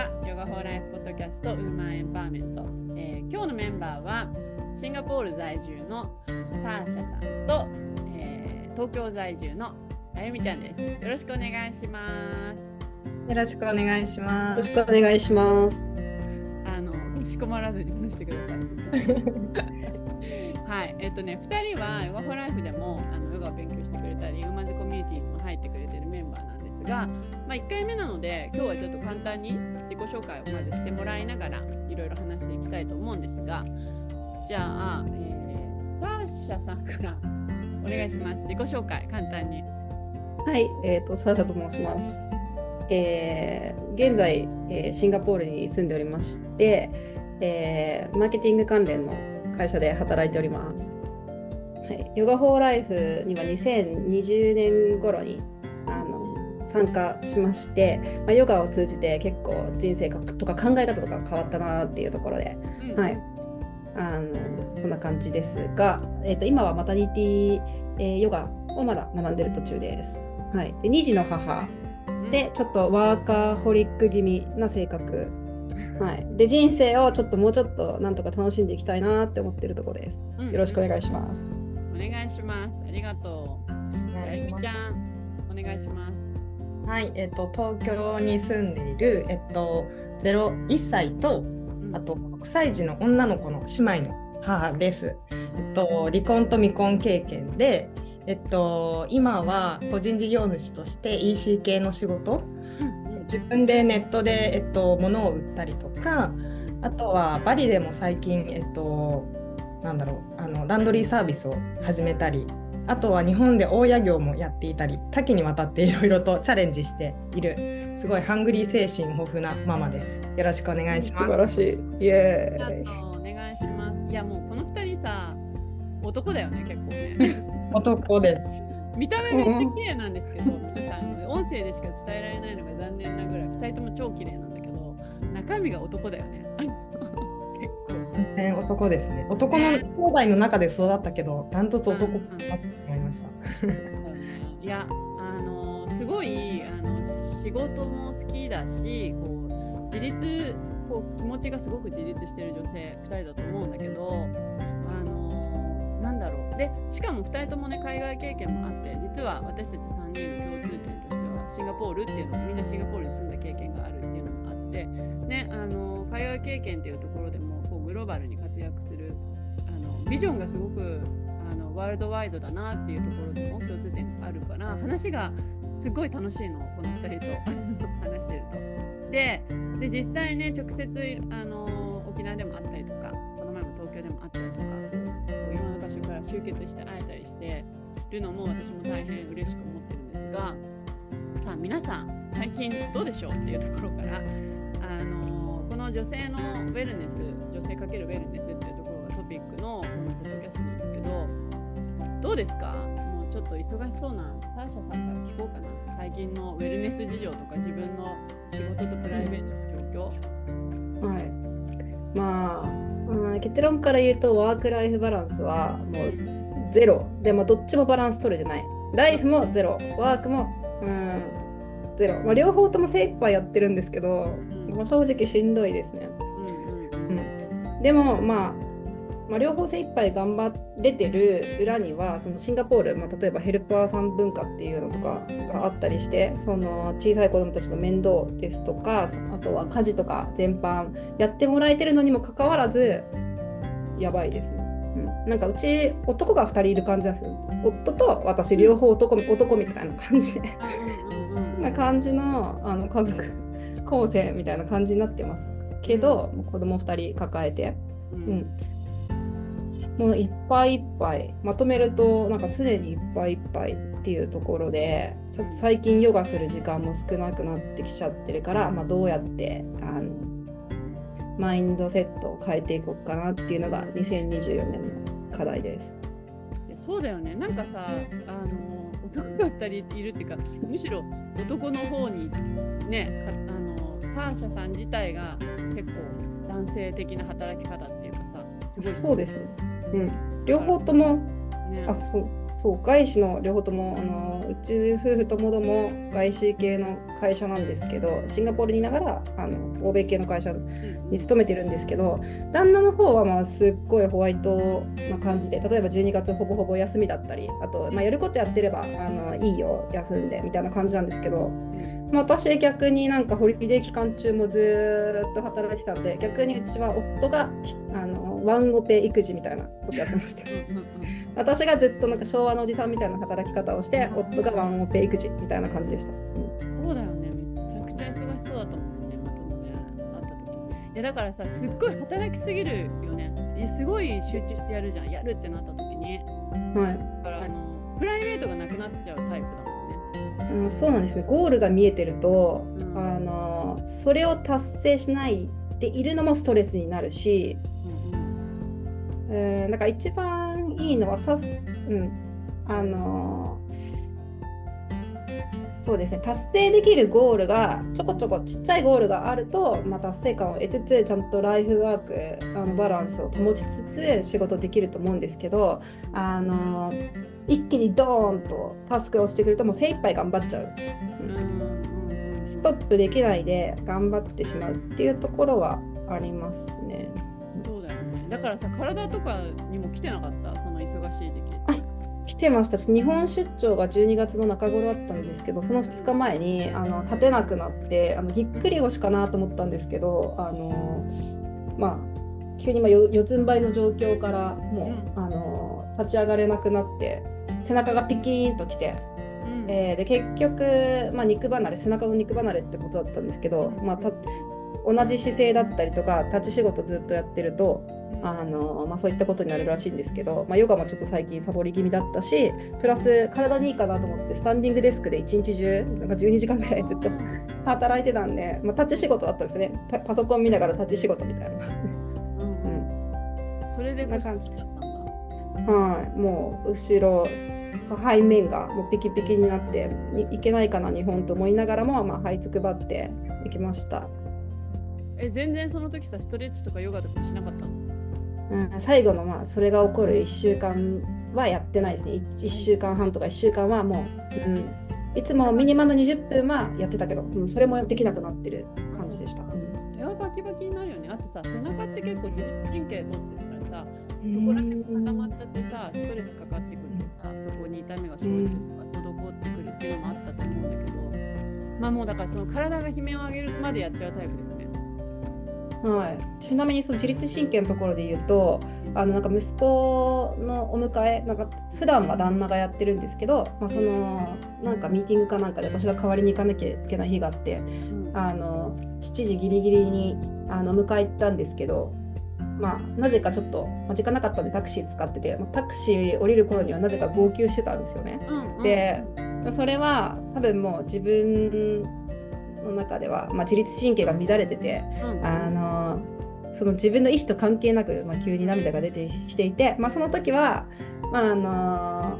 はヨガフォーライフポッドキャストウーマンエンパワーメント、えー、今日のメンバーはシンガポール在住のサーシャさんと、えー、東京在住のあゆみちゃんです。よろしくお願いします。よろしくお願いします。よろしくお願いします。あのかしこまらずに話してください。はいえっ、ー、とね2人はヨガフォーライフでもあのヨガを勉強してくれたりウーマンズコミュニティにも入ってくれてるメンバーなんですが、まあ、1回目なので今日はちょっと簡単に自己紹介をまずしてもらいながらいろいろ話していきたいと思うんですがじゃあ、えー、サーシャさんからお願いします。自己紹介簡単に。はいえ、ー、とサーシャと申します。えー、現在、えー、シンガポールに住んでおりまして、えー、マーケティング関連の会社で働いております。はい、ヨガフォーライフには2020年頃に参加しまして、まあ、ヨガを通じて結構人生とか考え方とか変わったなっていうところで、うん、はいあのそんな感じですが、えー、と今はマタニティ、えー、ヨガをまだ学んでる途中です。はい、で2児の母でちょっとワーカーホリック気味な性格、はい、で人生をちょっともうちょっとなんとか楽しんでいきたいなって思ってるところです。よろしくお願いします。お願いします。ありがとう。あゆみちゃん、お願いします。はい、えっと、東京に住んでいる、えっと、01歳とあと6歳児の女の子の姉妹の母です。えっと、離婚と未婚経験で、えっと、今は個人事業主として EC 系の仕事、自分でネットで、えっと、物を売ったりとかあとはバリでも最近、えっと、なんだろうあのランドリーサービスを始めたりあとは日本で大家業もやっていたり多岐にわたっていろいろとチャレンジしているすごいハングリー精神豊富なママです。よろしくお願いします。素晴らしい。イエーイ。お願いします。いやもうこの二人さ男だよね結構ね。男です。見た目めっちゃ綺麗なんですけど、皆さん音声でしか伝えられないのが残念なぐらい2人とも超綺麗なんだけど中身が男だよね全然男ですね。男の兄弟の中で育ったけど、ダントツ男だと思いました。いや、あのすごいあの仕事も好きだし、こう自立こう気持ちがすごく自立してる女性2人だと思うんだけど、あのなんだろう。で、しかも2人ともね海外経験もあって、実は私たち3人の共通点としてはシンガポールっていうのみんなシンガポールに住んだ経験があるっていうのもあって、ね、あの海外経験っていうところローバルに活躍するあのビジョンがすごくあのワールドワイドだなっていうところでも共通点があるから話がすごい楽しいのこの2人と 話してると。でで実際ね直接あの沖縄でもあったりとかこの前も東京でもあったりとかいろんな場所から集結して会えたりしてるのも私も大変嬉しく思ってるんですがさあ皆さん最近どうでしょうっていうところからあのこの女性のウェルネス女性かけるウェルネスっていうところがトピックのこのポッドキャストなんだけどどうですか？もうちょっと忙しそうなターシャさんから聞こうかな。最近のウェルネス事情とか自分の仕事とプライベートの状況。はい。まあ、うん、結論から言うとワークライフバランスはもうゼロ。でもどっちもバランス取れてない。ライフもゼロ。ワークもうんゼロ、まあ、両方とも精一杯やってるんですけど、うん、正直しんどいですね。でも、まあ、まあ、両方精一杯頑張れてる裏にはそのシンガポール、まあ、例えばヘルパーさん文化っていうのとかがあったりしてその小さい子どもたちの面倒ですとかあとは家事とか全般やってもらえてるのにもかかわらずやばいですね。うん、なんかうち男が2人いる感じなんですよ。夫と私両方男男みたいな感じでな感じのあの家族構成みたいな感じになってます。けど、うん、子供2人抱えて、うん、うん、もういっぱいいっぱい。まとめるとなんか常にいっぱいいっぱいっていうところで最近ヨガする時間も少なくなってきちゃってるから、まあ、どうやってあのマインドセットを変えていこうかなっていうのが2024年の課題です。そうだよね。なんかさあの男が2人いるっていうかむしろ男の方にねあのサーシャさん自体が結構男性的な働き方っていうかさすごいそうですね、うん、両方ともねあそうそう外資の両方ともあのうち夫婦ともども外資系の会社なんですけどシンガポールにいながらあの欧米系の会社に勤めてるんですけど旦那の方はまあすっごいホワイトな感じで例えば12月ほぼほぼ休みだったりあと、まあ、やることやってればあのいいよ休んでみたいな感じなんですけど、まあ、私逆になんかホリデー期間中もずーっと働いてたんで逆にうちは夫がひあのワンオペ育児みたいなことやってました。私がずっとなんか昭和のおじさんみたいな働き方をして夫がワンオペ育児みたいな感じでした。うんうんそうだよね。めちゃくちゃ忙しそうだったもんね年末もね会った時。いやだからさすっごい働きすぎるよね。すごい集中してやるじゃん。やるってなった時に。はい。だからあのプライベートがなくなっちゃうタイプだうん、そうなんですね。ゴールが見えてると、うんあのそれを達成しないでいるのもストレスになるし、うんえー、だから一番いいのはさす、うん、あのそうですね。達成できるゴールがちょこちょこちっちゃいゴールがあると、まあ、達成感を得つつちゃんとライフワークあのバランスを保ちつつ仕事できると思うんですけどあの一気にドーンとタスクをしてくるともう精一杯頑張っちゃう。うんストップできないで頑張ってしまうっていうところはありますね。そうだよね。だからさ体とかにも来てなかった？その忙しい時。期来てました。し日本出張が12月の中頃あったんですけどその2日前にあの立てなくなってあのぎっくり腰かなと思ったんですけどあのまあ急にま四つん這いの状況からもう、うん。あの立ち上がれなくなって背中がピキーンときて、うん。えーで結局、まあ、肉離れ背中の肉離れってことだったんですけど、うん。まあ、た同じ姿勢だったりとか立ち仕事ずっとやってるとあのまあ、そういったことになるらしいんですけど、まあ、ヨガもちょっと最近サボり気味だったしプラス体にいいかなと思ってスタンディングデスクで一日中なんか12時間ぐらいずっと働いてたんで、まあ、立ち仕事だったんですね。パパソコン見ながら立ち仕事みたいな、うん。うん。それでな感じだったはい、もう後ろ背面がもうピキピキになっていいけないかな日本と思いながらも、まあ、這いつくばっていきました、え全然その時さストレッチとかヨガとかもしなかったの？うん、最後のまあそれが起こる1週間はやってないですね。1, 週間半とか1週間はもう、うん、いつもミニマム20分はやってたけど、うん、それもできなくなってる感じでした、うん。それはバキバキになるよね。あとさ背中って結構自律神経通ってるからさそこら辺が固まっちゃってさストレスかかってくるとさそこに痛みが生じてとか滞ってくるっていうのもあったと思うんだけど。まあもうだからその体が悲鳴を上げるまでやっちゃうタイプだよねはい、ちなみにその自律神経のところで言うとあのなんか息子のお迎えなんか普段は旦那がやってるんですけど、まあ、そのなんかミーティングかなんかで私が代わりに行かなきゃいけない日があってうん。あの7時ギリギリにあの迎え行ったんですけど、まあ、なぜかちょっと、まあ、時間なかったんでタクシー使ってて、まあタクシー降りる頃にはなぜか号泣してたんですよね。うんうん。で、それは多分もう自分の中では、まあ、自律神経が乱れてて、うん。あのその自分の意思と関係なく、まあ、急に涙が出てきていて、まあ、その時は、まああの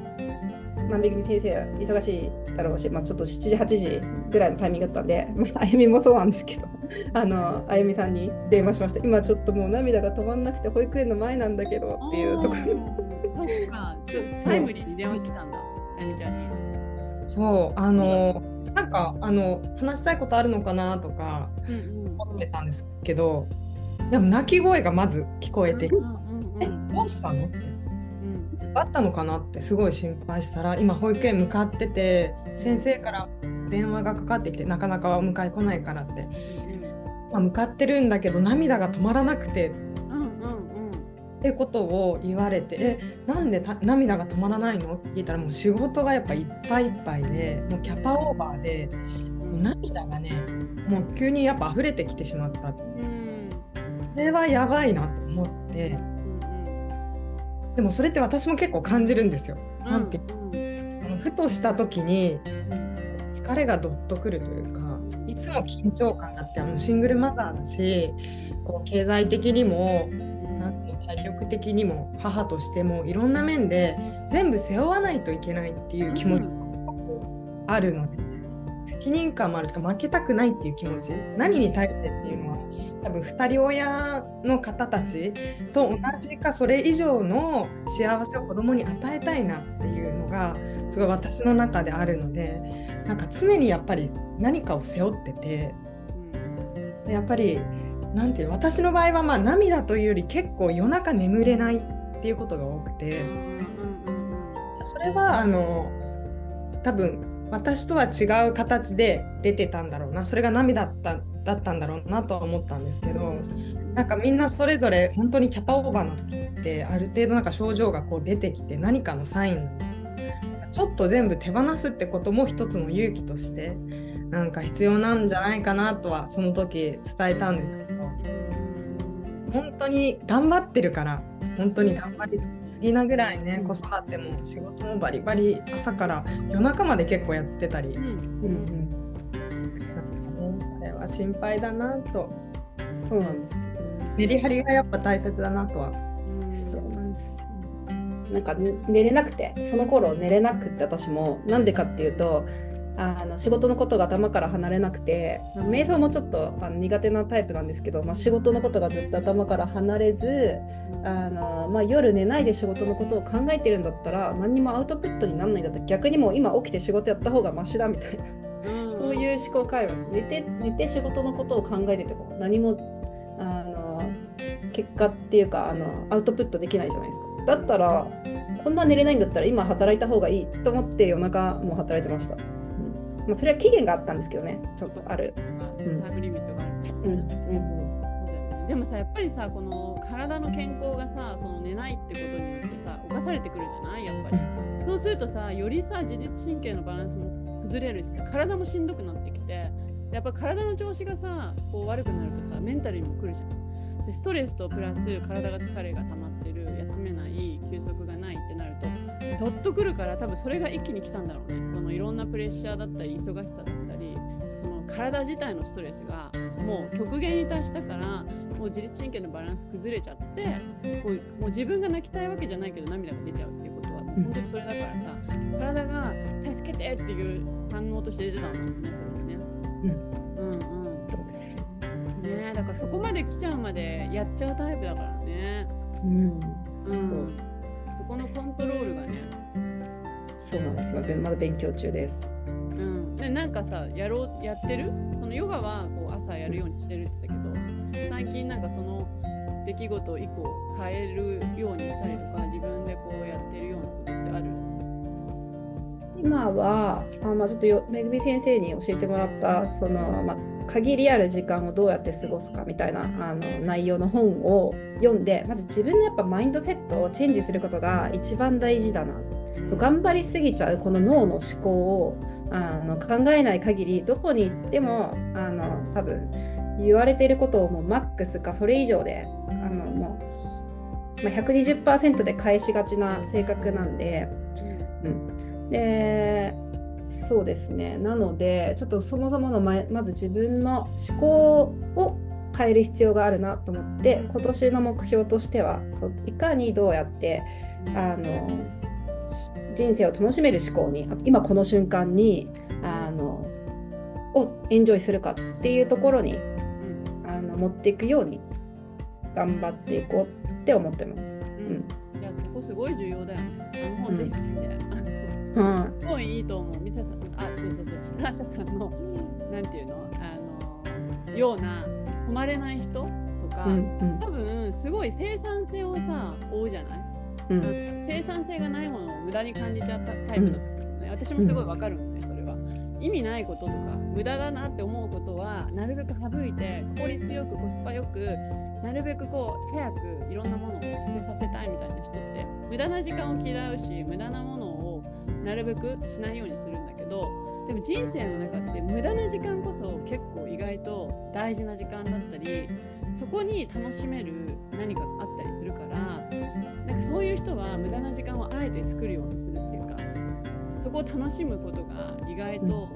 まあ、めぐみ先生は忙しいだろうし、まあ、ちょっと7時8時ぐらいのタイミングだったんで、まあ、あゆみもそうなんですけど あのあゆみさんに電話しました。今ちょっともう涙が止まんなくて保育園の前なんだけどっていうところ。うんそっか。ちょっとタイムリーに電話来たんだあゆみちゃんにそうあのなんかあの話したいことあるのかなとかうんうん思ってたんですけどでも鳴き声がまず聞こえて、うんうんうんえうんどうしたの？って。うん。あったのかなってすごい心配したら今保育園向かってて先生から電話がかかってきてなかなかお迎え来ないからって、まあ、向かってるんだけど涙が止まらなくてうんうんうんってことを言われて「えなんでた涙が止まらないの?」って聞いたらもう仕事がやっぱいっぱいいっぱいでもうキャパオーバーでもう涙がねもう急にやっぱ溢れてきてしまったう。ん。それはやばいなと思って。でもそれって私も結構感じるんですよ。うん。なんてふとした時に疲れがどっとくるというかいつも緊張感があってあのシングルマザーだしこう経済的にも体力的にも母としてもいろんな面で全部背負わないといけないっていう気持ちがあるので、絶責任感もあるとか負けたくないっていう気持ち何に対してっていうのは多分2人親の方たちと同じかそれ以上の幸せを子供に与えたいなっていうのがすごい私の中であるのでなんか常にやっぱり何かを背負っててでやっぱりなんていうの私の場合はまあ涙というより結構夜中眠れないっていうことが多くて。それはあの多分私とは違う形で出てたんだろうな。それが涙だっただったんだろうなとは思ったんですけどなんかみんなそれぞれ本当にキャパオーバーの時ってある程度なんか症状がこう出てきて何かのサインちょっと全部手放すってことも一つの勇気としてなんか必要なんじゃないかなとはその時伝えたんですけど本当に頑張ってるから本当に頑張りすぎなぐらいね子育ても仕事もバリバリ朝から夜中まで結構やってたり、うん。うんこれは心配だなと。そうなんですよ、メリハリがやっぱ大切だなとは、そうなんですよ。なんか寝れなくてその頃寝れなくて私も。なんでかっていうとあの仕事のことが頭から離れなくて瞑想もちょっとあの苦手なタイプなんですけど、まあ、仕事のことがずっと頭から離れずあの、まあ、夜寝ないで仕事のことを考えてるんだったら何にもアウトプットにならないんだったら逆にもう今起きて仕事やった方がマシだみたいな、うん、そういう思考回路。寝て寝て仕事のことを考えてても何もあの結果っていうかあのアウトプットできないじゃないですか。だったらこんな寝れないんだったら今働いた方がいいと思って夜中も働いてました。まあ、それは期限があったんですけどね、ちょっとある。タイムリミットがある。うんでもさ、やっぱりさ、この体の健康がさ、その寝ないってことによってさ、侵されてくるじゃない？やっぱり。そうするとさ、よりさ、自律神経のバランスも崩れるしさ、体もしんどくなってきて、やっぱ体の調子がさ、こう悪くなるとさ、メンタルにも来るじゃん。でストレスとプラス体が疲れが溜まってる、休めない、休息がどっとくるから多分それが一気に来たんだろうね。そのいろんなプレッシャーだったり忙しさだったりその体自体のストレスがもう極限に達したからもう自律神経のバランス崩れちゃってこうもう自分が泣きたいわけじゃないけど涙が出ちゃうっていうことは本当にそれだからさ体が助けてっていう反応として出てたんだもんねそれはね。うん、うんね。だからそこまで来ちゃうまでやっちゃうタイプだからね。うん、うん、そうですこのコントロールがね。そうなんですよ。まだ勉強中です。うん、でなんかさやろうやってる？そのヨガはこう朝やるようにしてるって言ったけど最近なんかその出来事を以降変えるようにしたりとか自分でこうやってるようなことってある？今はあ、まあ、ちょっとよめぐみ先生に教えてもらったその、まあ、限りある時間をどうやって過ごすかみたいなあの内容の本を読んでまず自分のやっぱマインドセットをチェンジすることが一番大事だな、と頑張りすぎちゃうこの脳の思考をあの考えない限りどこに行ってもあの多分言われていることをもうマックスかそれ以上であのもう、まあ、120%で返しがちな性格なんで、うん、でそうですね。なのでちょっとそもそものままず自分の思考を変える必要があるなと思って今年の目標としてはそういかにどうやってあの人生を楽しめる思考に今この瞬間にあのをエンジョイするかっていうところに、あの持っていくように頑張っていこうって思ってます。うん、いやそこすごい重要だよね。あの本で、うん。すごいいいと思う。ミサさん、あ、そうそうそう、スターシャさんの、なんていうの、あの、ような、止まれない人とか、うんうん、多分、すごい生産性をさ、追うじゃない、うん、生産性がないものを無駄に感じちゃったタイプだったね。私もすごいわかるのね、それは。意味ないこととか、無駄だなって思うことは、なるべく省いて、効率よく、コスパよく、なるべくこう、早くいろんなものを達成させたいみたいな人って、無駄な時間を嫌うし、無駄なものなるべくしないようにするんだけどでも人生の中って無駄な時間こそ結構意外と大事な時間だったりそこに楽しめる何かがあったりするからなんかそういう人は無駄な時間をあえて作るようにするっていうかそこを楽しむことが意外と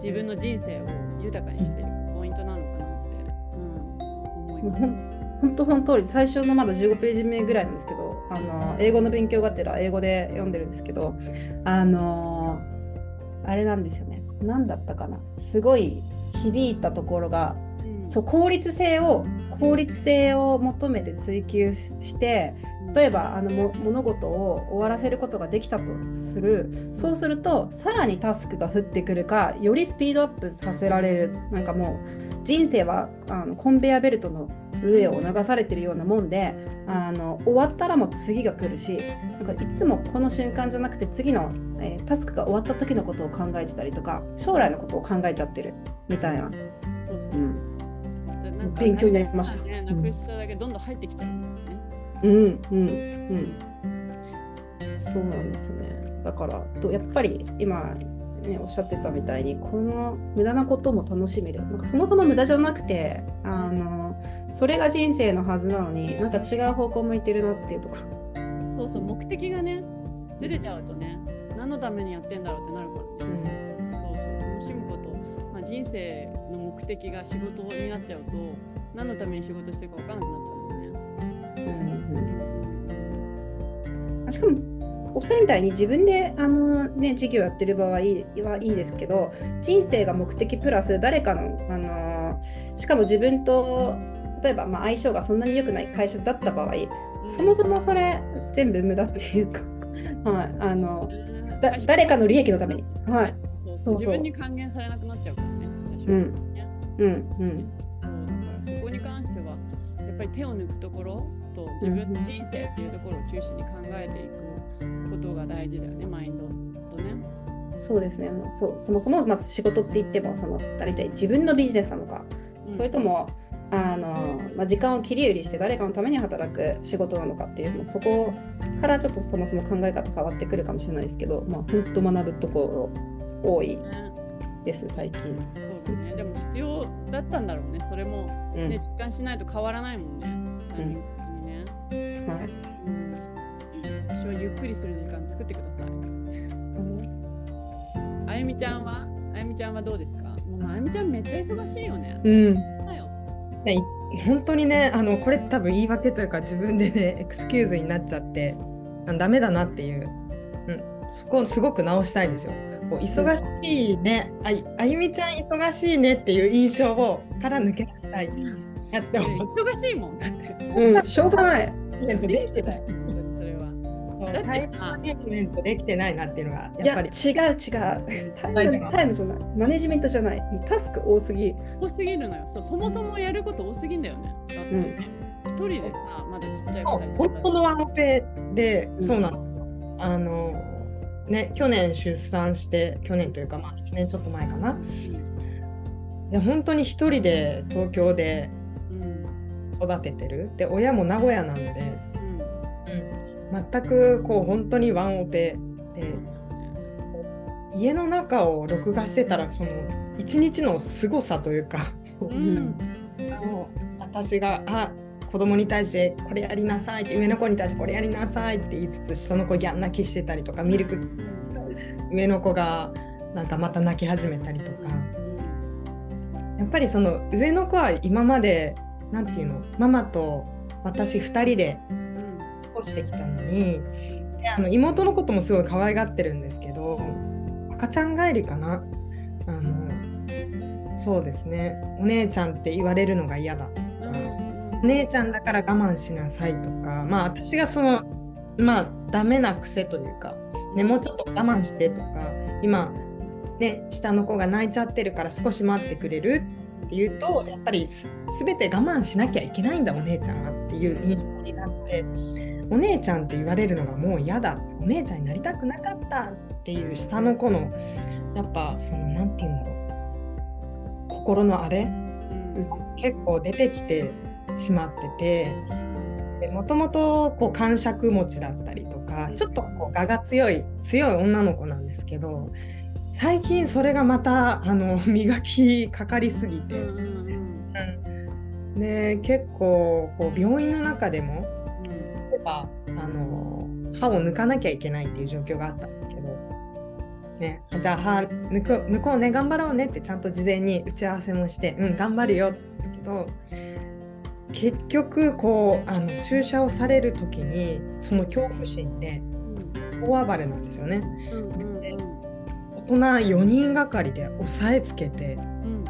自分の人生を豊かにしていくポイントなのかなって、うん、思います。本当その通り最初のまだ15ページ目ぐらいなんですけどあの英語の勉強がてら英語で読んでるんですけどあのあれなんですよね。何だったかな。すごい響いたところがうん。そう効率性を効率性を求めて追求して例えばあのも物事を終わらせることができたとする。そうするとさらにタスクが降ってくるかよりスピードアップさせられる。なんかもう人生はあのコンベヤベルトの上を流されてるようなもんであの終わったらもう次が来るしなんかいつもこの瞬間じゃなくて次の、えータスクが終わった時のことを考えてたりとか将来のことを考えちゃってる。みたいな。そうそう勉強になりました。ね、なくしただけどんどん入ってきちゃう。ね。うんうんうんそうなんですよね。だからとやっぱり今ねおっしゃってたみたいにこの無駄なことも楽しめる。なんかそもそも無駄じゃなくてあのそれが人生のはずなのになんか違う方向向いてるなっていうところ。そうそう、目的がね、ずれちゃうとね、何のためにやってんだろうってなるからね。そうそう、楽しむこと、まあ、人生の目的が仕事になっちゃうと、何のために仕事してるか分からなくなっちゃうしかもお二人みたいに自分であの、ね、事業やってる場合はいいですけど人生が目的プラス誰かの、あのしかも自分と例えばまあ相性がそんなに良くない会社だった場合そもそもそれ全部無駄っていうか、はい、あのだ誰かの利益のために。はい。そうそう。自分に還元されなくなっちゃうからね。うんね。うんうん。そう。だからそこに関してはやっぱり手を抜くところと自分の人生っていうところを中心に考えていくことが大事だよねマインドとね。そうですね。もうそうそもそもまず仕事って言ってもその2人で自分のビジネスなのか、うん。それともあの、まあ、時間を切り売りして誰かのために働く仕事なのかっていうもうそこからちょっとそもそも考え方変わってくるかもしれないですけど、まあ、本当学ぶところ多いね。です最近。そうだね。でも必要だったんだろうね。それも、うん。ね実感しないと変わらないもんね。タイミング的にね。はい。うん私はゆっくりする時間作ってください。あゆみちゃんは？あゆみちゃんはどうですか？もうあゆみちゃんめっちゃ忙しいよね。うん。だよ。で本当にねあのこれ多分言い訳というか自分でねエクスキューズになっちゃってあダメだなっていう、うん、そこをすごく直したいんですよ。こう忙しいね。あいあゆみちゃん忙しいねっていう印象をから抜け出したいなって思って忙しいもんだって。うん、しょうがない。イベントできてない。それは。タイムマネジメントできてないなっていうのがいや違やっぱりう違うタイムタイムじゃないマネジメントじゃないタスク多すぎ多すぎるのよそう。そもそもやること多すぎんだよね。だってね。一人でさ、まだちっちゃい子本当のワンオペでうんそうなんですよ。あのね去年出産して去年というかまあ1年ちょっと前かな。で本当に一人で東京でうん。育ててる。で親も名古屋なので、うん。うん。全くこう本当にワンオペで。家の中を録画してたらその一日の凄さというか、うん。もう私があ子供に対してこれやりなさい。って上の子に対してこれやりなさいって言いつつ下の子ギャン泣きしてたりとかミルク上の子がなんかまた泣き始めたりとか。やっぱりその上の子は今までなんていうの？ママと私2人でうん。過ごしてきたのにであの妹のこともすごい可愛がってるんですけど赤ちゃん帰りかな？あのそうですね。お姉ちゃんって言われるのが嫌だとかお姉ちゃんだから我慢しなさいとかまあ私がそのまあダメな癖というか、ね、もうちょっと我慢してとか今ね下の子が泣いちゃってるから少し待ってくれるっていうとやっぱりす全て我慢しなきゃいけないんだお姉ちゃんはっていう印象になってお姉ちゃんって言われるのがもう嫌だお姉ちゃんになりたくなかったっていう下の子のやっぱその何て言うんだろう。心のあれうん。結構出てきてしまっててもともとこう感触持ちだったりとかちょっとこう我が強い強い女の子なんですけど最近それがまたあの 磨きかかりすぎて、うんうんうん。で結構こう病院の中でもうん。例えばあの歯を抜かなきゃいけないっていう状況があったんですけど、ね、じゃあ歯抜く抜こうね頑張ろうねってちゃんと事前に打ち合わせもしてうん頑張るよって言ったけど結局こうあの注射をされる時にその恐怖心で大暴れなんですよね。うんうんうん大人4人がかりで押さえつけてうん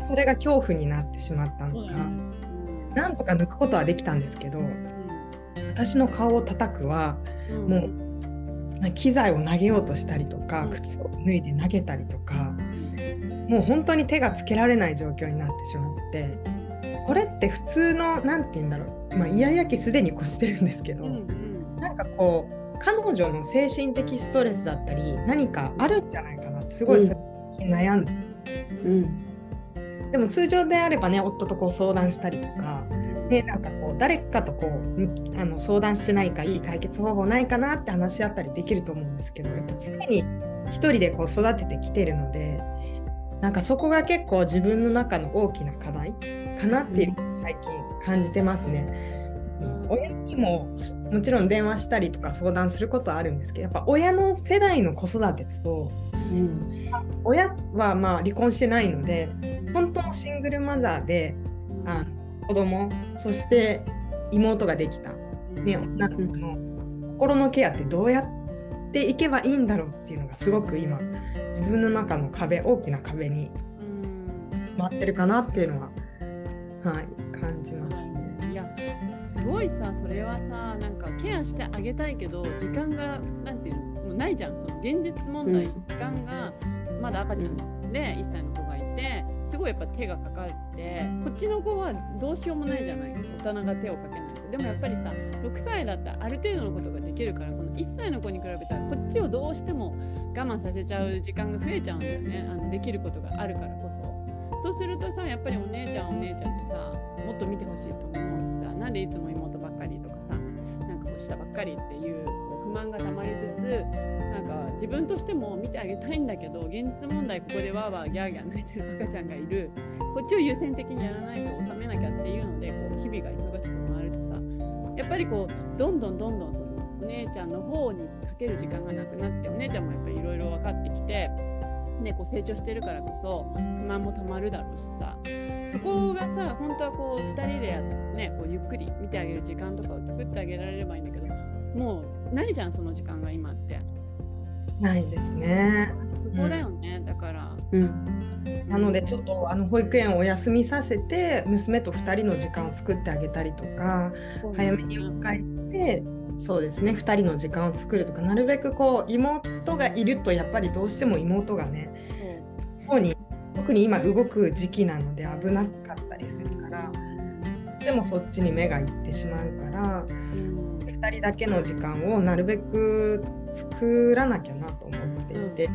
うん。それが恐怖になってしまったのか、うんなんとか抜くことはできたんですけど私の顔を叩くはうん。もう機材を投げようとしたりとかうん。靴を脱いで投げたりとかもう本当に手がつけられない状況になってしまってこれって普通の何て言うんだろう、まあ、イヤイヤ期すでに越してるんですけど、うんうん。なんかこう彼女の精神的ストレスだったり何かあるんじゃないかなってすごい悩んで、うんでも通常であればね夫とこう相談したりとか。でなんかこう誰かとこうむあの相談して何かいい解決方法ないかなって話し合ったりできると思うんですけどやっぱ常に一人でこう育ててきてるのでなんかそこが結構自分の中の大きな課題かなっていう最近感じてますね。うん親にももちろん電話したりとか相談することはあるんですけどやっぱ親の世代の子育てとうん親はまあ離婚してないので本当のシングルマザーであの子供そして妹ができた、ね、女の子の心のケアってどうやっていけばいいんだろうっていうのがすごく今自分の中の壁大きな壁にうん。待ってるかなっていうのは、はい、感じますすごいさそれはさなんかケアしてあげたいけど時間がなんていうのもうないじゃん。その現実問題、うん。時間がまだ赤ちゃんで1歳の子がいてすごいやっぱ手がかかってこっちの子はどうしようもないじゃない。大人が手をかけないと。でもやっぱりさ6歳だったらある程度のことができるからこの1歳の子に比べたらこっちをどうしても我慢させちゃう時間が増えちゃうんだよね。あのできることがあるからこそ。そうするとさやっぱりお姉ちゃんはお姉ちゃんでさもっと見てほしいと思うしさなんでいつも妹ばっかりとかさなんかこう下ばっかりっていう不満がたまりつつなんか自分としても見てあげたいんだけど現実問題ここでわーわーギャーギャー泣いてる赤ちゃんがいるこっちを優先的にやらないと収めなきゃっていうのでこう日々が忙しく回るとさやっぱりこうどんどんどんどんそのお姉ちゃんの方にかける時間がなくなってお姉ちゃんもやっぱりいろいろ分かってきて、ね、こう成長してるからこそ不満もたまるだろうしさそこがさ本当はこう2人でや、ね、こうゆっくり見てあげる時間とかを作ってあげられればいいんだけどもうないじゃんその時間が今って。ないですね。そこだよね、だから。うん。なのでちょっとあの保育園をお休みさせて娘と2人の時間を作ってあげたりとか早めに帰ってそうですね2人の時間を作るとかなるべくこう妹がいるとやっぱりどうしても妹がね方に特に今動く時期なので危なかったりするからでもそっちに目がいってしまうからうん2人だけの時間をなるべく作らなきゃなと思っていて、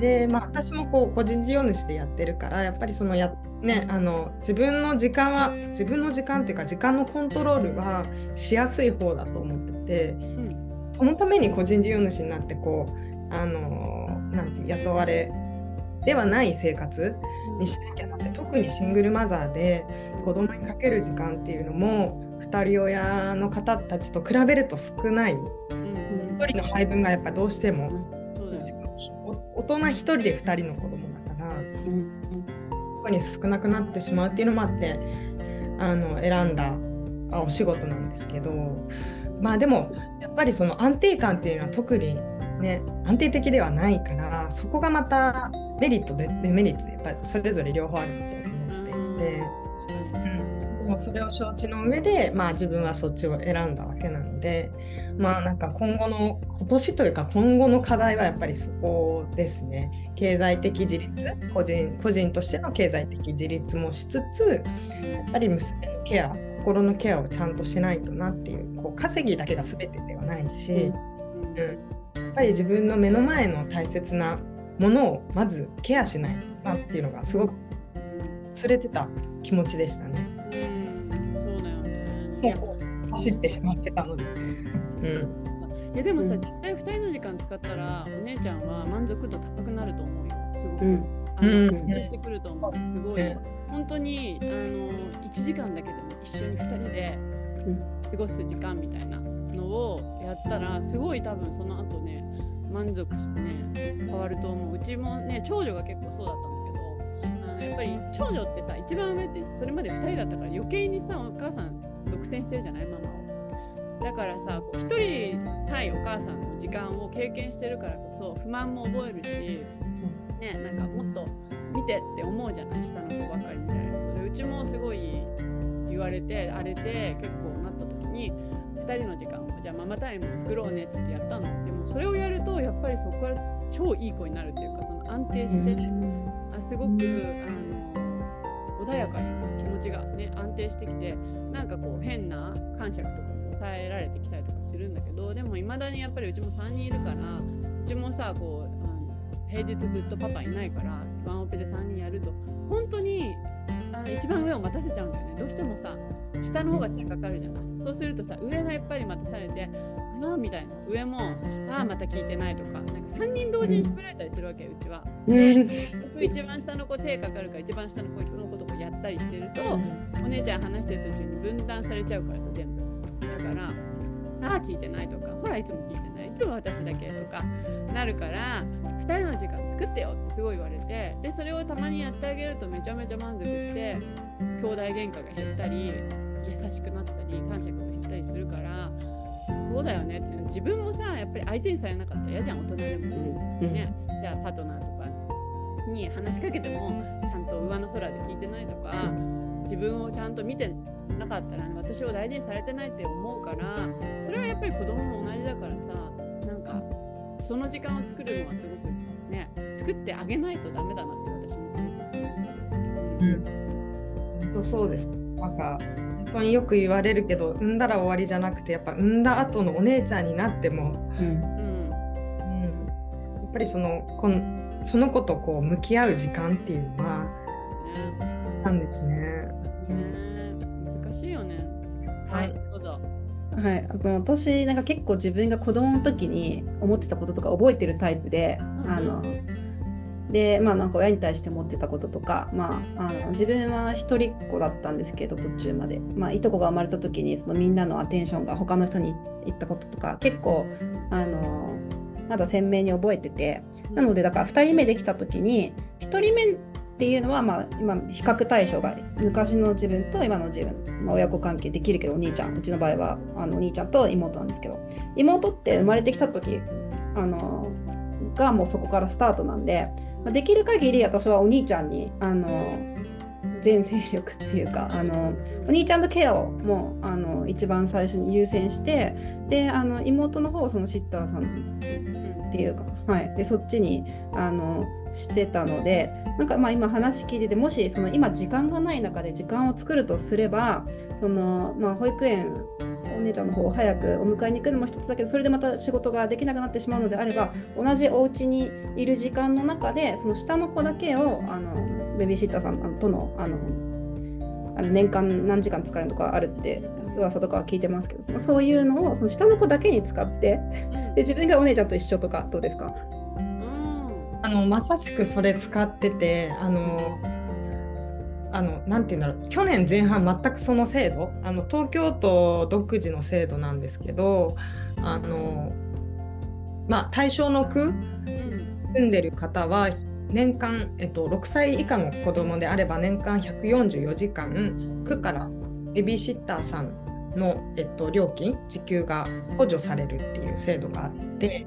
でまあ私もこう個人事業主でやってるからやっぱりそのやねあの自分の時間は自分の時間っていうか時間のコントロールはしやすい方だと思っててうん。そのために個人事業主になってこうあのなんて雇われではない生活にしなきゃなって特にシングルマザーで子供にかける時間っていうのも2人親の方たちと比べると少ない。うん。うん1人の配分がやっぱどうしても大人1人で2人の子供だからうん。特に少なくなってしまうっていうのもあってあの選んだあお仕事なんですけどまあでもやっぱりその安定感っていうのは特にね安定的ではないからそこがまたメリットでデメリットでやっぱりそれぞれ両方あると思っていて。でもそれを承知の上で、まあ、自分はそっちを選んだわけなのでまあなんか今後の今年というか今後の課題はやっぱりそこですね。経済的自立。個人個人としての経済的自立もしつつやっぱり娘のケア心のケアをちゃんとしないとなっていうこう稼ぎだけが全てではないし、うん。うん、やっぱり自分の目の前の大切なものをまずケアしないとなっていうのがすごく忘れてた気持ちでしたね。うんそうだよね。もう走ってしまってたので。うん、いやでもさ、うん絶対2人の時間使ったらお姉ちゃんは満足度高くなると思うよ。すごく、うん。あのうん。してくると思う。すごい、うん。本当にあの1時間だけでも一緒に2人で過ごす時間みたいなのをやったらすごい多分その後ね満足してね変わると思ううちもね長女が結構そうだったんだけどあのやっぱり長女ってさ一番上ってそれまで2人だったから余計にさお母さん独占してるじゃないママをだからさこう1人対お母さんの時間を経験してるからこそ不満も覚えるし、ね、なんかもっと見てって思うじゃない下の子ばかりみたいな。でうちもすごい言われて荒れて結構なった時に2人の時間をじゃあママタイム作ろうねっつってやったの。それをやるとやっぱりそこから超いい子になるっていうかその安定してね、あすごくあの穏やかに気持ちがね安定してきてなんかこう変な感触とかも抑えられてきたりとかするんだけどでもいまだにやっぱりうちも3人いるからうちもさこう平日ずっとパパいないからワンオペで3人やると本当にあの一番上を待たせちゃうんだよね。どうしてもさ下の方が手かかるじゃない。そうするとさ上がやっぱり待たされてああみたいな。上もああまた聞いてないとか。なんか3人同時に絞られたりするわけようちは。で僕一番下の子手かかるから一番下の子のことをやったりしてると、お姉ちゃん話してる途中に分断されちゃうからさ全部だからああ聞いてないとか。ほらいつも聞いてない。いつも私だけとか。なるから2人の時間作ってよってすごい言われてでそれをたまにやってあげるとめちゃめちゃ満足して兄弟喧嘩が減ったり優しくなったり感触が減ったりするからそうだよねって自分もさやっぱり相手にされなかったら嫌じゃん大人でも。ね、じゃあパートナーとかに話しかけてもちゃんと上の空で聞いてないとか自分をちゃんと見てなかったら、ね、私を大事にされてないって思うからそれはやっぱり子供も同じだからさなんかその時間を作るのはすごくね作ってあげないとダメだなって私もすごく思ってうん、本当そうです。なんか本当によく言われるけど産んだら終わりじゃなくてやっぱ産んだ後のお姉ちゃんになっても、うん。うん、やっぱりそのこんその子とこう向き合う時間っていうのはねなんですね。ね。難しいよね。はい。どうぞ。はい、あの私なんか結構自分が子供の時に思ってたこととか覚えてるタイプで、うん。あのでまあなんか親に対して思ってたこととか、まあ、あの自分は一人っ子だったんですけど途中まで、まあ、いとこが生まれた時にそのみんなのアテンションが他の人に行ったこととか結構あのまだ鮮明に覚えてて。なのでだから2人目できた時に1人目っていうのはまあ今比較対象が昔の自分と今の自分、まあ、親子関係できるけどお兄ちゃん。うちの場合はあのお兄ちゃんと妹なんですけど。妹って生まれてきた時あのがもうそこからスタートなんで、ま、できる限り私はお兄ちゃんにあの全勢力っていうかあのお兄ちゃんのケアをもうあの一番最初に優先してであの妹の方をそのシッターさんっていうか、はい、でそっちにあのしてたのでなんかまあ今話聞いててもしその今時間がない中で時間を作るとすればその、まあ、保育園姉ちゃんの方を早くお迎えに行くのも一つだけどそれでまた仕事ができなくなってしまうのであれば同じお家にいる時間の中でその下の子だけをあのベビーシッターさんとのあのあの年間何時間使えるとかあるって噂とかは聞いてますけど、そういうのをその下の子だけに使ってで自分がお姉ちゃんと一緒とかどうですか？うん。あのまさしくそれ使っててあのあのなんて言うんだろう。去年前半全くその制度あの東京都独自の制度なんですけどあのまあ対象の区うん。住んでる方は年間、えっと、6歳以下の子供であれば年間144時間区からベビーシッターさんの、えっと、料金時給が補助されるっていう制度があって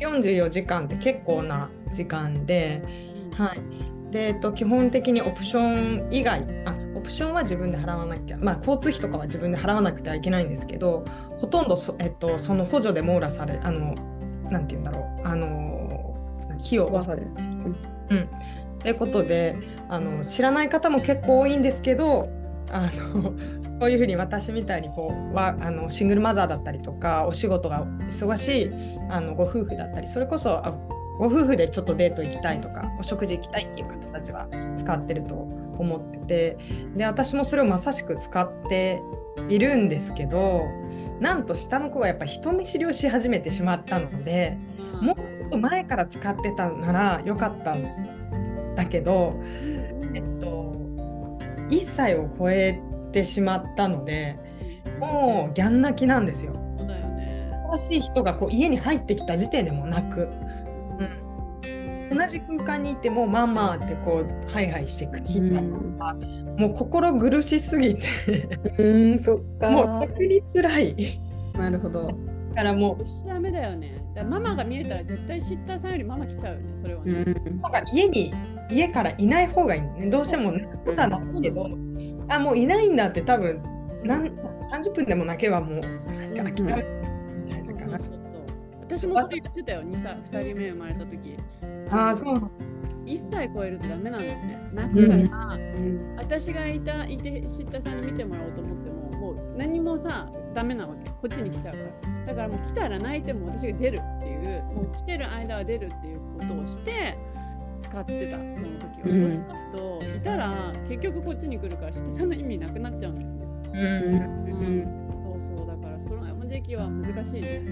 144時間って結構な時間で、はいでえっと、基本的にオプション以外あオプションは自分で払わなきゃ、まあ、交通費とかは自分で払わなくてはいけないんですけどほとんどそ、えっと、その補助で網羅されあのなんて言うんだろうあの費用噂でうん、ということであの知らない方も結構多いんですけどあのこういうふうに私みたいにこうはあのシングルマザーだったりとかお仕事が忙しいあのご夫婦だったりそれこそあご夫婦でちょっとデート行きたいとかお食事行きたいっていう方たちは使ってると思っててで私もそれをまさしく使っているんですけどなんと下の子がやっぱ人見知りをし始めてしまったので。もうちょっと前から使ってたならよかったんだけど、えっと、1歳を超えてしまったのでもうギャン泣きなんですよ。新しい人がこう家に入ってきた時点でも泣く。うん、同じ空間にいてもママってこうハイハイしてくる人がもう心苦しすぎて。うんそっか。もう逆に辛い。なるほど。だからもう。ダメだよね。ママが見えたら絶対シッターさんよりママ来ちゃうよねそれはね、うん。なんか家に家からいない方がいいね。どうしてもね普段だけど、あもういないんだって多分なん30分でも泣けばもうなんか諦めるみたいなかなそうそうそう。私もそれ言ってたよ、2, 歳2人目生まれた時ああそうなんだ1歳超えるとダメなんだって。泣くから、うん私がいたいて知ったさんに見てもらおうと思っても、もう何もさ、ダメなわけ。こっちに来ちゃうから。だからもう来たら泣いても私が出るっていう、もう来てる間は出るっていうことをして、使ってた、その時は。うんそうしないと、いたら結局こっちに来るから、知ったさんの意味なくなっちゃうんだよね。うんうん、そうそう、だからその時期は難しいね。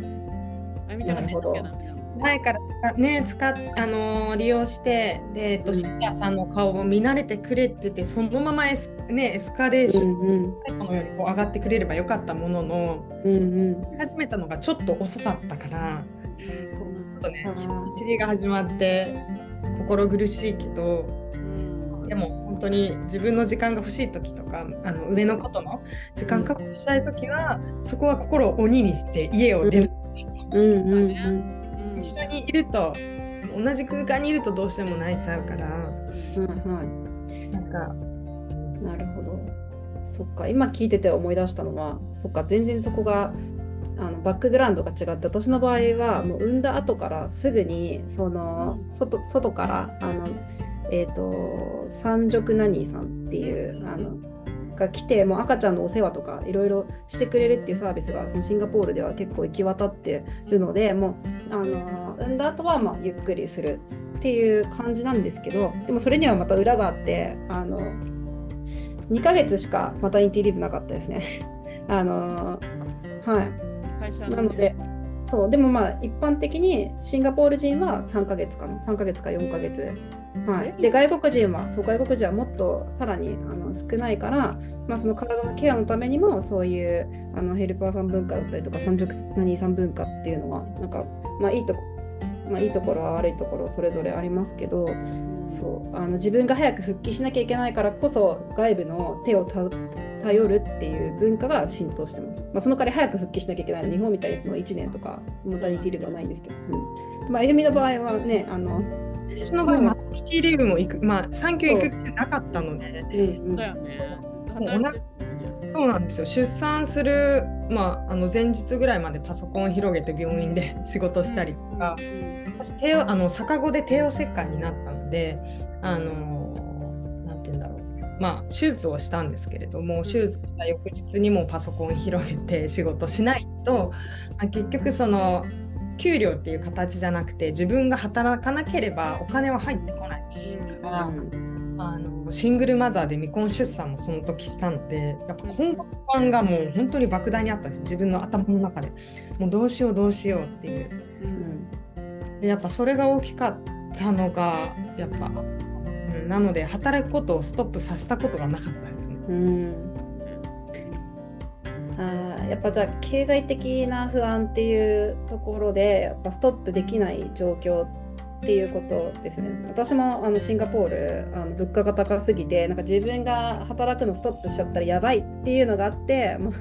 あゆみちゃんが寝なきゃダメだ。前から使,、ね、使っあのー利用してで、えっと、うん。シさんの顔を見慣れてくれててそのままエス,、ね、エスカレーション、うんこのようにこう上がってくれればよかったもののうんうん。始めたのがちょっと遅かったからちょっとねひりが始まって心苦しいけどうん。でも本当に自分の時間が欲しい時とかあの上のことの時間確保したい時は、そこは心を鬼にして家を出る、うん。うんうんうん一緒にいると同じ空間にいるとどうしても泣いちゃうから。うんはなんかいなるほどそっか。今聞いてて思い出したのはそっか。全然そこがあのバックグラウンドが違って私の場合はもう産んだ後からすぐにその外外からあのえっ、と三直ナニーさんっていうあのが来てもう赤ちゃんのお世話とかいろいろしてくれるっていうサービスがそのシンガポールでは結構行き渡ってるのでもうあの産んだ後はまあゆっくりするっていう感じなんですけどでもそれにはまた裏があってあの2ヶ月しかマタニティリーブなかったですね。あのはい。会社なので、そう、でもまあ、一般的にシンガポール人は3ヶ月かな、3ヶ月か4ヶ月。はい、で外国人はそう外国人はもっとさらにあの少ないから、まあ、その体のケアのためにもそういうあのヘルパーさん文化だったりとか三直何さん文化っていうのはなんか、まあ、いいとこまあ、いいところは悪いところそれぞれありますけどそうあの自分が早く復帰しなきゃいけないからこそ外部の手をた頼るっていう文化が浸透してます。まあ、その代わり早く復帰しなきゃいけない日本みたいにその1年とかマタニティリーブはないんですけど、うん。まあ、あゆみの場合はねあの、私の場合マタニティリーブも行くまあ産休行くってなかったのでうんうん。そうなんですよ。出産する、まあ、あの前日ぐらいまでパソコンを広げて病院で仕事したりとか、私帝王あの逆子で帝王切開になったのであのなんて言うんだろう。まあ手術をしたんですけれども手術した翌日にもパソコン広げて仕事しないと、まあ、結局その給料っていう形じゃなくて自分が働かなければお金は入ってこないから。あのシングルマザーで未婚出産もその時したのでやっぱ根幹がもう本当に莫大にあったんです自分の頭の中で。もうどうしようどうしようっていう。でやっぱそれが大きかったのがやっぱ、うん、なので働くことをストップさせたことがなかったですね。うん。あーやっぱじゃあ経済的な不安っていうところでやっぱストップできない状況ってっていうことですね。私もあのシンガポールあの物価が高すぎてなんか自分が働くのストップしちゃったらやばいっていうのがあってもう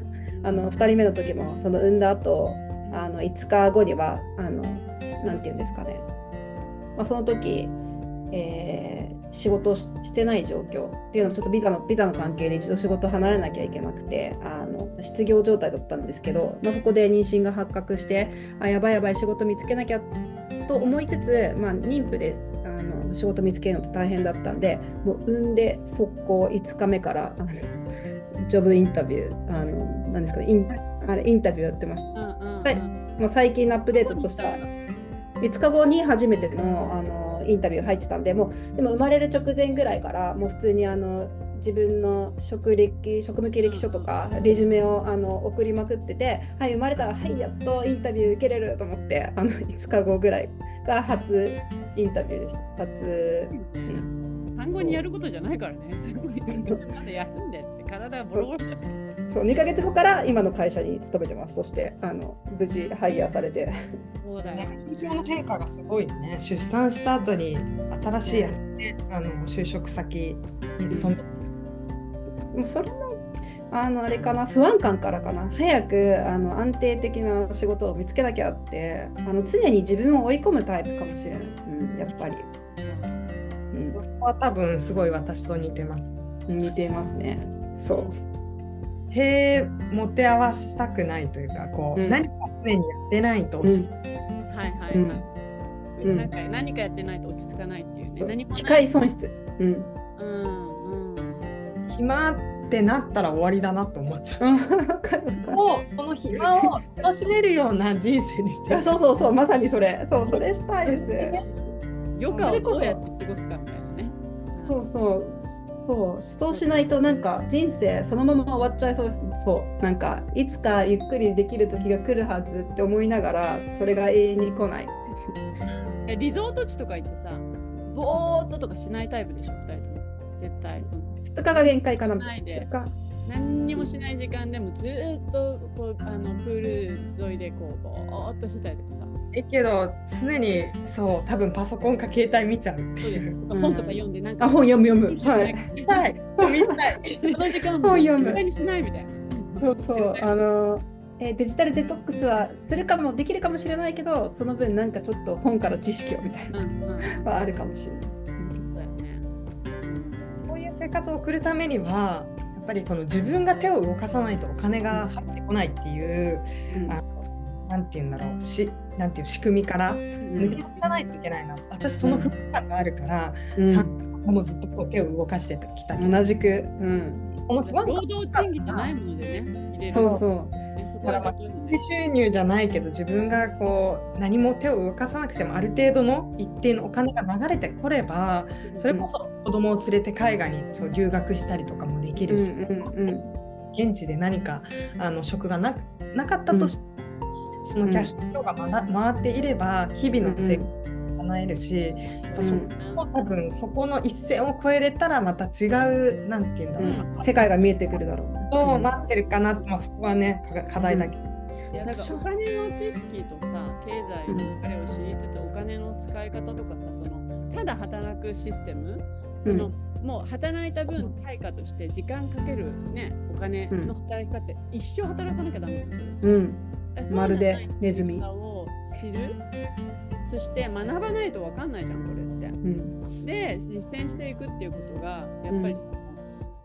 あの2人目の時もその産んだ後あの5日後にはあのなんて言うんですかね、まあ、その時、えー仕事をしてない状況っていうのもちょっとビザのビザの関係で一度仕事離れなきゃいけなくてあの失業状態だったんですけど、まあ、そこで妊娠が発覚してあやばいやばい仕事見つけなきゃってと思いつつ、まあ、妊婦であの仕事見つけるのって大変だったんでもう産んで速攻5日目からあのジョブインタビューあのなんですかねインあれインタビューやってました。さいまあ、最近のアップデートとした5日後に初めてのあのインタビュー入ってたんでもうでも生まれる直前ぐらいからもう普通にあの自分の職歴職務経歴書とかレジュメをあの送りまくってて、はい、生まれたらはいやっとインタビュー受けれると思ってあの5日後ぐらいが初インタビューでした。初、うん。産後にやることじゃないからね。産後にまだ休んでって体がボロボロだって。そう2ヶ月後から今の会社に勤めてます。そしてあの無事ハイヤーされて。そうだよ。ね、環境の変化がすごいね。出産した後に新しい、ね、あの就職先に勤めもうそれもあのあれかな不安感からかな。早くあの安定的な仕事を見つけなきゃってあの常に自分を追い込むタイプかもしれない、うん、やっぱり、うん、そこは多分すごい私と似てます。似てますね。そう。手持て合わせたくないというかこう、うん、何か常にやってないと落ち着く、うん、はいはいはい、うん、なんか何かやってないと落ち着かないっていうね、何も機械損失。うん、うん。うん、暇ってなったら終わりだなと思っちゃう。もうその暇を楽しめるような人生にしてそうそうそうまさにそれ。そうそれしたいです。よくをどうやって過ごすかみたいなね。そうそう。そうそうしないとなんか人生そのまま終わっちゃいそうです。そう。なんかいつかゆっくりできる時が来るはずって思いながらそれが永遠に来ない。リゾート地とか行ってさぼーっととかしないタイプでしょ？2人絶対その2日が限界かな。2日。何にもしない時間でもずっとこうあのプール沿いでこうぼーっとしてたりとかさ。えけど常にそう多分パソコンか携帯見ちゃう。そうです本とか読んでなんか、あ本読む。読むはい。見たい。そう見たい。その時間本読むにしないみたいな。そうそう。あのえデジタルデトックスはするかもできるかもしれないけどその分なんかちょっと本から知識をみたいな、うんうん、はあるかもしれない。生活を送るためにはやっぱりこの自分が手を動かさないとお金が入ってこないっていう、うん、あのなんて言うんだろうしなんていう仕組みから抜け出さないといけないな、うん、私その不安感があるから、うん、もずっとこう手を動かしてきた同じく、うん、その不安感労働賃金じゃないものでねそうそうからまあ収入じゃないけど自分がこう何も手を動かさなくてもある程度の一定のお金が流れてこればそれこそ子供を連れて海外に留学したりとかもできるし、現地で何かあの職がななかったとして、うん、そのキャッシュフローが、ま、回っていれば日々の生活叶えるし、うん、そこ多分そこの一線を越えれたらまた違うなんて言うんだろうな、うん、世界が見えてくるだろう。そう待ってるかなまあ、そこはね課題だけど。いやだからお金の知識とさ経済のあれを知りつつ、お金の使い方とかさそのただ働くシステムその、うん、もう働いた分対価として時間かけるねお金の働き方って一生働かなきゃダメなんですよ。うん、まるでネズミ。を知るそして学ばないと分かんないじゃんこれって。うん、で実践していくっていうことがやっぱり、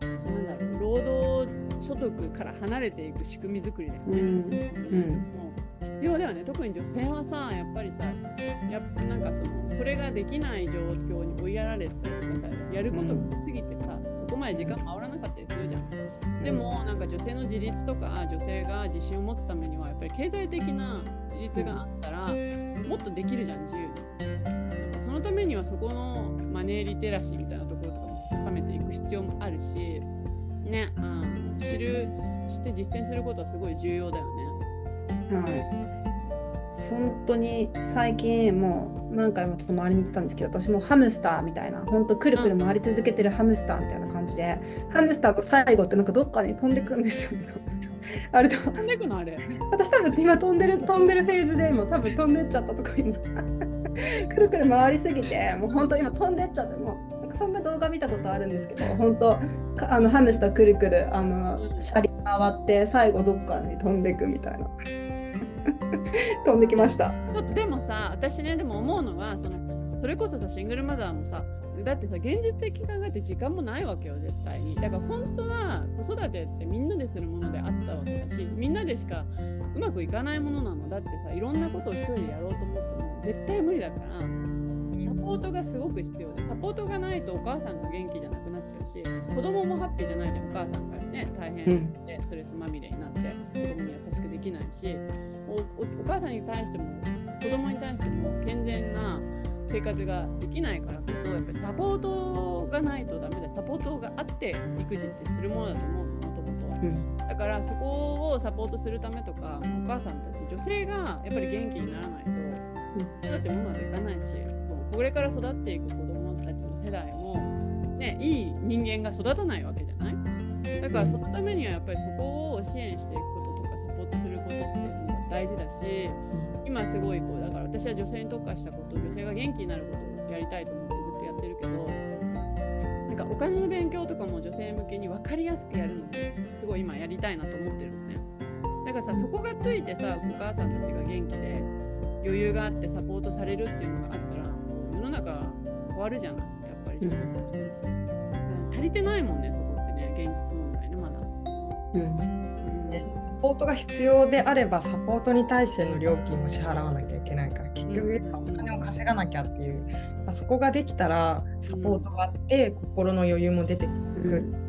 うん、なんだろう労働所得から離れていく仕組み作りだよね。うん、もう必要だよね特に女性はさやっぱりさやなんかそのそれができない状況に追いやられたりとかさやることが多すぎてさそこまで時間回らなかったりするじゃん。でもなんか女性の自立とか女性が自信を持つためにはやっぱり経済的な自立があったらもっとできるじゃん自由に。なんかそのためにはそこのマネーリテラシーみたいなところとかも高めていく必要もあるしね、うん、知るして実践することはすごい重要だよね。はい本当に最近もう何回もちょっと周りに言ってたんですけど私もハムスターみたいな本当くるくる回り続けてるハムスターみたいな感じで、うん、ハムスターと最後ってなんかどっかに飛んでくんですよね。あれ飛んでくのあれ。私多分今飛んでる飛んでるフェーズで今多分飛んでっちゃったとか今。くるくる回りすぎてもう本当今飛んでっちゃってもうそんな動画見たことあるんですけど本当あのハムスターくるくるあの車輪回って最後どっかに飛んでいくみたいな。飛んできました。でもさ私ねでも思うのはそのそれこそさシングルマザーもさだってさ現実的に考えて時間もないわけよ絶対に。だから本当は子育てってみんなでするものであったわけだしみんなでしかうまくいかないものなの。だってさいろんなことを一人でやろうと思っても絶対無理だからサポートがすごく必要でサポートがないとお母さんが元気じゃなくなっちゃうし子供もハッピーじゃないじゃんお母さんがね大変でストレスまみれになって子供に優しくできないしおお母さんに対しても子供に対しても健全な生活ができないからこそやっぱりサポートがないとダメだ。サポートがあって育児ってするものだと思うのもともとは、だからそこをサポートするためとかお母さんたち女性がやっぱり元気にならないと育ってものはいかないしこれから育っていく子どもたちの世代も、ね、いい人間が育たないわけじゃない？だからそのためにはやっぱりそこを支援していくこととかサポートすることっていうのが大事だし今すごいこうだから私は女性に特化したこと女性が元気になることをやりたいと思ってずっとやってるけどなんかお金の勉強とかも女性向けに分かりやすくやるのにすごい今やりたいなと思ってるのね。だからさそこがついてさお母さんたちが元気で余裕があってサポートされるっていうのがあったら世の中変わるじゃないやっぱり女性たち、うん、足りてないもんねそこってね現実問題ねまだ。うん。サポートが必要であればサポートに対しての料金を支払わなきゃいけないから結局お金を稼がなきゃっていう、まあ、そこができたらサポートがあって心の余裕も出てくる、うんうん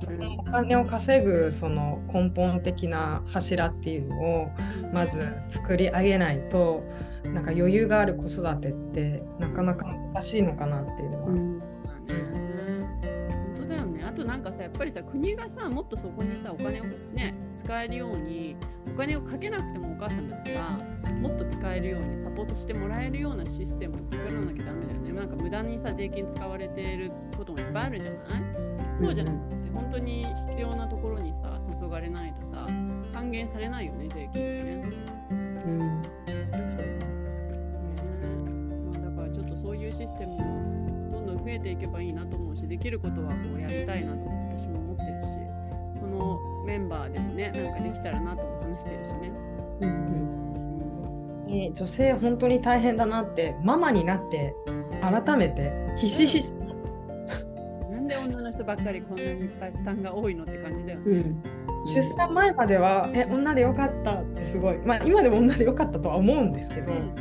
そのお金を稼ぐその根本的な柱っていうのをまず作り上げないとなんか余裕がある子育てってなかなか難しいのかなっていうのは。ぱりさ国がさもっとそこにさお金をね使えるようにお金をかけなくてもお母さんたちがもっと使えるようにサポートしてもらえるようなシステムを作らなきゃダメだよね。なんか無駄にさ税金使われていることもいっぱいあるじゃない？そうじゃなくて本当に必要なところにさ注がれないとさ還元されないよね税金ってね。うん。ね。まあ、だからちょっとそういうシステムもどんどん増えていけばいいなと思うしできることはこうやりたいなと思って。るしこのメンバーでもねなんかできたらなとも話してるしね。うんに女性本当に大変だなってママになって改めてひしひし。なんで女の人ばっかりこんなにいっぱい負担が多いのって感じだよね。うん。出産前まではえ女でよかったってすごい。まあ今でも女でよかったとは思うんですけど、うん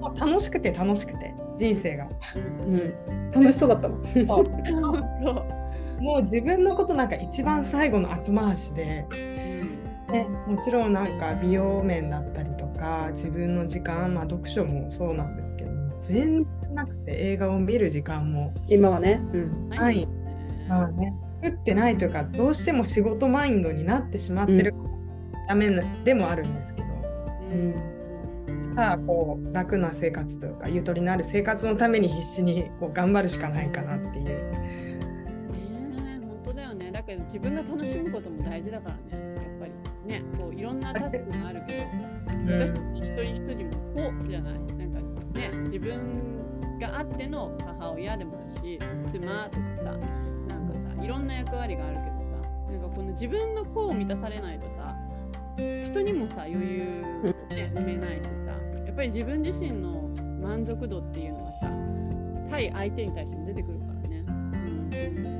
もう楽しくて楽しくて人生が。うん楽しそうだったの。もう自分のことなんか一番最後の後回しで、ね、もちろんなんか美容面だったりとか自分の時間、まあ、読書もそうなんですけど全然なくて映画を見る時間も今はね。うん。うんはい。まあね、作ってないというかどうしても仕事マインドになってしまってるためでもあるんですけど、うん。さあこう楽な生活というかゆとりのある生活のために必死にこう頑張るしかないかなっていう。けど自分が楽しむことも大事だからね。やっぱりねこういろんなタスクがあるけど私たち一人一人もこうじゃない。なんかね自分があっての母親でもだし妻とかさなんかさいろんな役割があるけどさなんかこの自分の子を満たされないとさ人にもさ余裕をね埋めないしさやっぱり自分自身の満足度っていうのがさ対相手に対しても出てくるからね。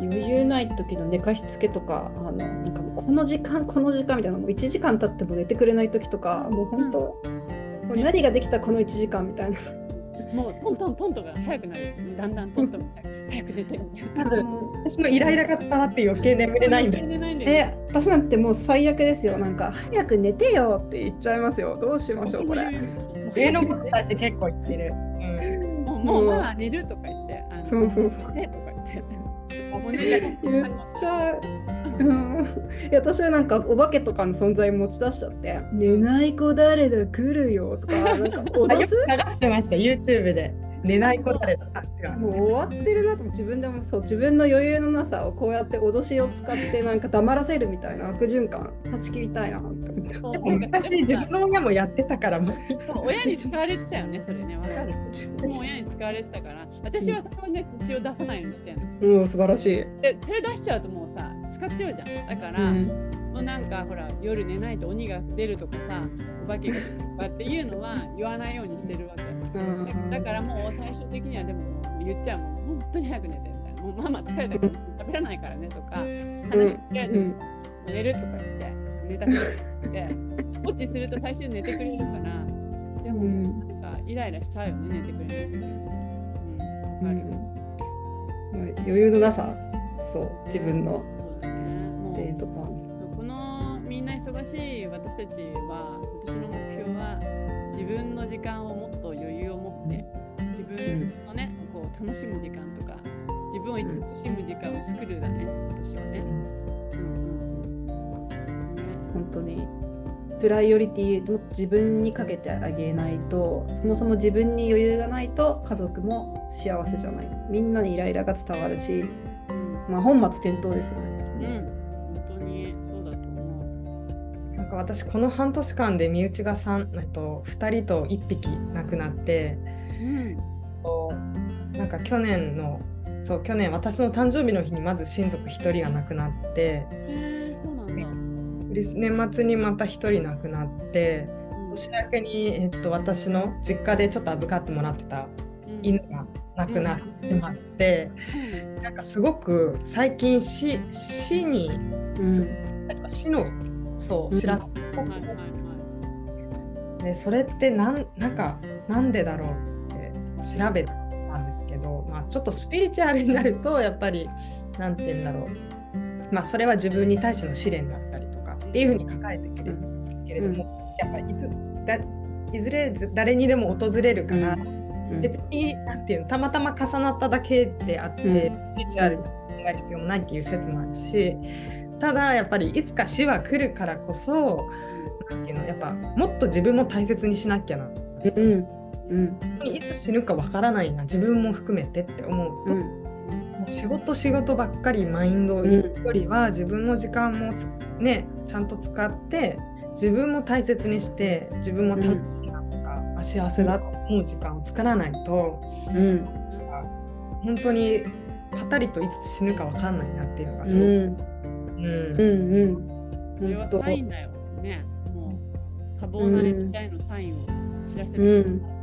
余裕ない時の寝かしつけとかあのなんかこの時間この時間みたいなもう1時間経っても寝てくれない時とかもう本当、もう何ができたこの1時間みたいな。うんもうトントントンとが早くなる。だんだんトントンが早く出てるみたいな。まず私のイライラが伝わって余計眠れないんだよ。寝れないんだよね。え私なんてもう最悪ですよなんか早く寝てよって言っちゃいますよどうしましょうこれ。上の子たち結構言ってる。うんもうもうまあ寝るとか言って、あのそうそうそう寝てとかゃう。うん、いや私はなんかお化けとかの存在持ち出しちゃって「寝ない子誰だ来るよ」とかなんかあ脅す？流してました、YouTube で。寝ない子誰だ？あ違う。もう終わってるなと自分でもそう自分の余裕のなさをこうやって脅しを使ってなんか黙らせるみたいな悪循環断ち切りたいなって思って。昔自分の親もやってたからも親に使われてたよね、それね、わかる。もう親に使われてたから、私はそこはね、口を出さないようにしてんの。もう素晴らしい。で、それ出しちゃうともうさ、使っちゃうじゃん。だから、うんもうなんかほら、夜寝ないと鬼が出るとかさ、お化けがとかっていうのは言わないようにしてるわけ。うん。だからもう最終的にはでも言っちゃうもん。本当に早く寝て。みたいなもうママ疲れたから。食べらないからねとか。話し嫌いでうん寝るとか言って寝たくなって放置すると最終寝てくれるからでもうん。なんかイライラしちゃうよね寝てくれない時はねうん。わかる。うん。余裕のなさそう自分の。デートパンス。このみんな忙しい私たちは私の目標は自分の時間をもっと自分のね、こう楽しむ時間とか自分を慈しむ時間を作るだね今年はね。うんうんね本当に。プライオリティも自分にかけてあげないとそもそも自分に余裕がないと家族も幸せじゃない。みんなにイライラが伝わるし、うん。まあ、本末転倒ですよね。うん、本当にそうだと思なんか私この半年間で身内が 3, えっと2人と1匹亡くなってう。うんなんか去年のそう去年私の誕生日の日にまず親族1人が亡くなってへえそうなんだ。年末にまた1人亡くなってうん年明けに、えっと、私の実家でちょっと預かってもらってたうん犬が亡くなってしまって、なんかすごく最近死死に、す死のそううん知らせがすごくはいはいはい。でそれってなんなんかなんでだろうって調べたんですけど、まあ、ちょっとスピリチュアルになるとやっぱりなんて言うんだろう、まあ、それは自分に対しての試練だったりとかっていうふうに書かれてくる。けれども、やっぱりいつだいずれ誰にでも訪れるから、別になんていうのたまたま重なっただけであって、うん。スピリチュアルに考える必要もないっていう説もあるしただやっぱりいつか死は来るからこそなんていうのやっぱもっと自分も大切にしなきゃなうんうん。いつ死ぬかわからないな自分も含めてって思うと、うん。もう仕事仕事ばっかりマインドを言うよりは、自分の時間もつねちゃんと使って自分も大切にして自分も楽しいなとか、あ幸せだと思う時間を作らないとうん。本当にパタリといつ死ぬかわかんないなっていうのがすごく、うん。うん。うんうん。それはサインだよね。もう多忙な時代のサインを知らせてくれる。のかもしれない。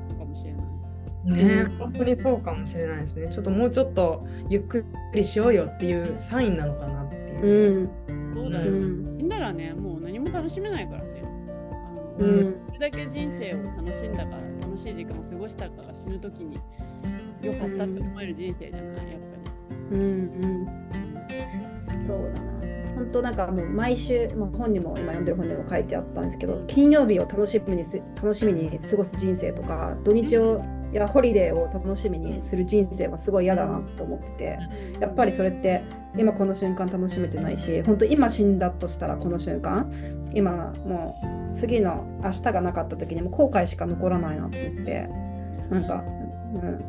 ね、うん。本当にそうかもしれないですね。ちょっともうちょっとゆっくりしようよっていうサインなのかなっていう。う。ん。そうだよ。うん。死んだらね、もう何も楽しめないからね。あのうん。それだけ人生を楽しんだから、楽しい時間を過ごしたから死ぬ時に良かったって思える人生じゃない、やっぱうんうん。そうだな。本当なんかもう毎週もう本にも今読んでる本でも書いてあったんですけど金曜日を楽しみにす楽しみに過ごす人生とか土日をいやホリデーを楽しみにする人生はすごい嫌だなと思っててり。やっぱりそれって今この瞬間楽しめてないし本当今死んだとしたらこの瞬間今もう次の明日がなかった時にもう後悔しか残らないなと思ってなんか、うん、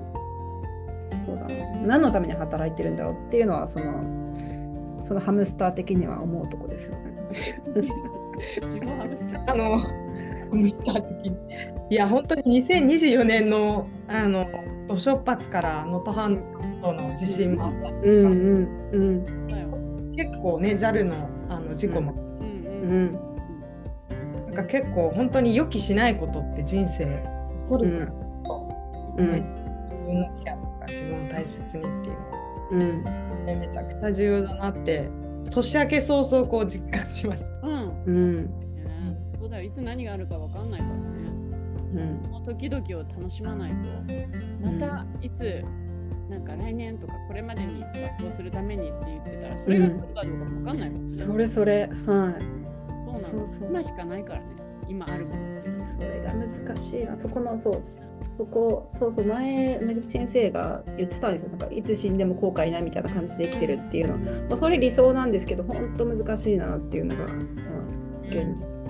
そうだな何のために働いてるんだろうっていうのはそのそのハムスター的には思うとこですよね。自分はあるあの、ミスター的に。いや、本当に2024年の、あの、土出発から能登半島の地震もあった。りとか、うんうんうん。結構ね、JAL のあの事故も、うんううん。ん。なんか結構本当に予期しないことって人生起こるから。こそ、う。ん。ね自分のケアとか自分を大切にっていう。うん。のは、ね、めちゃくちゃ重要だなって、年明け早々こう実感しました。うん。だよ。いつ何があるかわかんないからね。うんこの時々を楽しまないと、またいつ、なんか来年とかこれまでに学校するためにって言ってたら、それが来るかどうかもわかんないからね。それそれはいそうなのそう今しかないからね。今あるものって。それが難しいな。そこのそうそこそうそう前めぐみ先生が言ってたんですよ。なんかいつ死んでも後悔ないみたいな感じで生きてるっていうのは、まあ、それ理想なんですけど本当難しいなっていうのが、まあ、現実。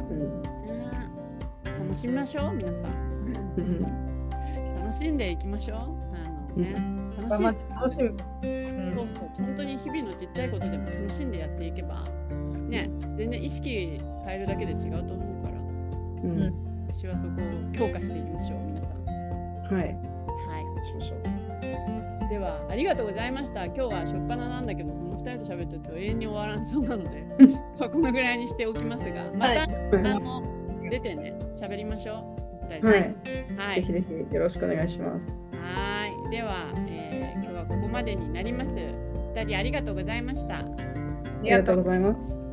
楽しみましょう、皆さん。うん楽しんでいきましょう。あのね、楽しい楽しみ。うんそうそう、本当に日々のちっちゃいことでも楽しんでやっていけば、ね、全然意識変えるだけで違うと思うから、うん私はそこを強化していきましょう、皆さん。はい。はい。しましょう。では、ありがとうございました。今日は初っ端なんだけど、この2人と喋ってると永遠に終わらんそうなので、このぐらいにしておきますが、また、はいあの出てね、喋りましょう。はい。はいぜひぜひよろしくお願いします。はい。では、えー今日はここまでになります。二人ありがとうございました。ありがとうございます。